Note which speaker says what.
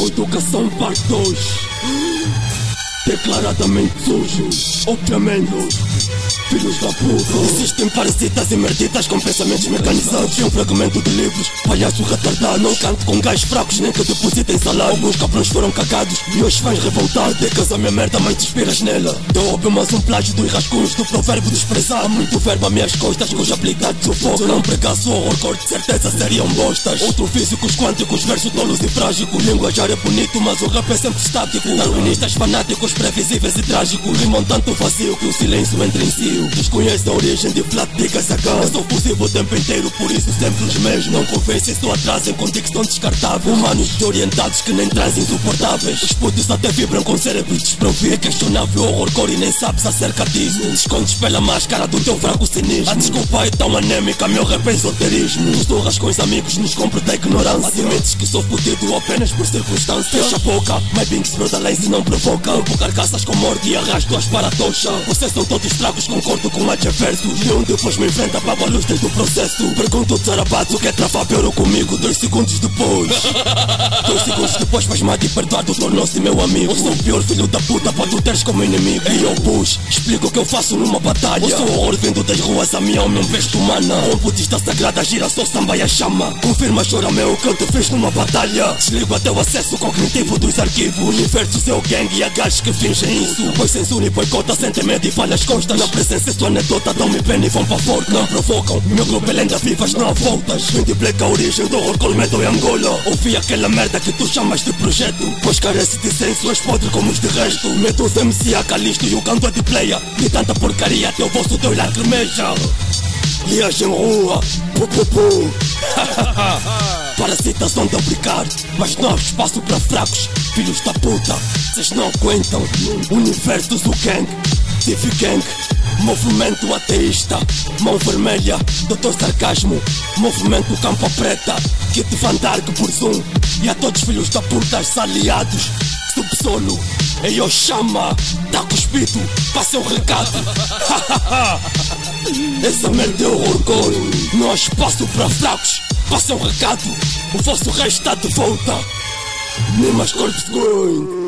Speaker 1: Educação parte 2 Declaradamente sujo Obviamente. Filhos da puta. Existem parasitas e merditas com pensamentos mecanizados E um fragmento de livros. Palhaço retardado Não canto com gajos fracos nem que depositem salário Alguns cabrões foram cagados E os fãs revoltados Decas a minha merda mas te inspiras nela. Dou mais um plágio dos rascunhos Do provérbio desprezado Há muito verbo a minhas costas Cuja habilidade sufoca Se eu não pregasse o horror de certeza seriam bostas. Outro físicos quânticos Verso tolos e frágicos. Linguajar é bonito mas o rap é sempre estático. Darwinistas fanáticos previsíveis e trágicos Rimam tanto vazio que o silêncio entra em si. Desconhece a origem de flat dicas a É só possível o tempo inteiro, por isso sempre os mesmos. Não convencem, só atrasam com dicção descartável Humanos desorientados que nem trazem insuportáveis. Os putos até vibram com cérebro desprovido É questionável o horror e nem sabes acerca disso. Descontes pela máscara do teu fraco cinismo. A desculpa é tão anêmica, meu rap é esoterismo. Tu zorras com os amigos, nos compro da ignorância. Admites que sou fudido apenas por circunstâncias. Fecha a boca, my binks brotherless e não provoca carcaças com morte e arrasto-as para a tocha. Vocês são todos fracos, concordo com adversos E um depois me enfrenta, pago a luz desde o processo. Pergunto ao Zarabato o que é travar euro comigo? Dois segundos depois. Dois segundos depois faz-me de perdoar tornou-se meu amigo. Eu sou o pior filho da puta para tu teres como inimigo. E eu Bush, explico o que eu faço numa batalha. Eu sou o horror vindo das ruas a minha alma veste humana. Um budista sagrada gira só samba e a chama. Confirma, chora meu, o que eu te fiz numa batalha. Desligo até o acesso cognitivo dos arquivos. Universo, seu gangue e a gajos que Pois censura e boicota, sentem medo e falha as costas. Na presença, sua anedota, dão-me pena e vão para forca. Não provocam, meu grupo é lenda vivas, não há voltas. Vim de black a origem do horror colmedo em Angola. Ouvi aquela merda que tu chamas de projeto. Pois carece de senso, és podre como os de resto. Meto os MC a calisto e o canto é de playa De tanta porcaria o vosso teu lacrimeja Viagem rua, pu pu pu Parasitas são de obrigar, mas não há espaço para fracos Filhos da puta, vocês não aguentam. Universo do Gang, TV Gang Movimento ateísta, mão vermelha, doutor sarcasmo Movimento campa preta, Kit Van Dark por Zoom E a todos filhos da puta, aliados Subsolo, ei eu chama, tá cuspido, passa o recado. Essa merda é o orgulho, não há espaço para fracos Passa um recado, o vosso resto está de volta. Nem mais corpos going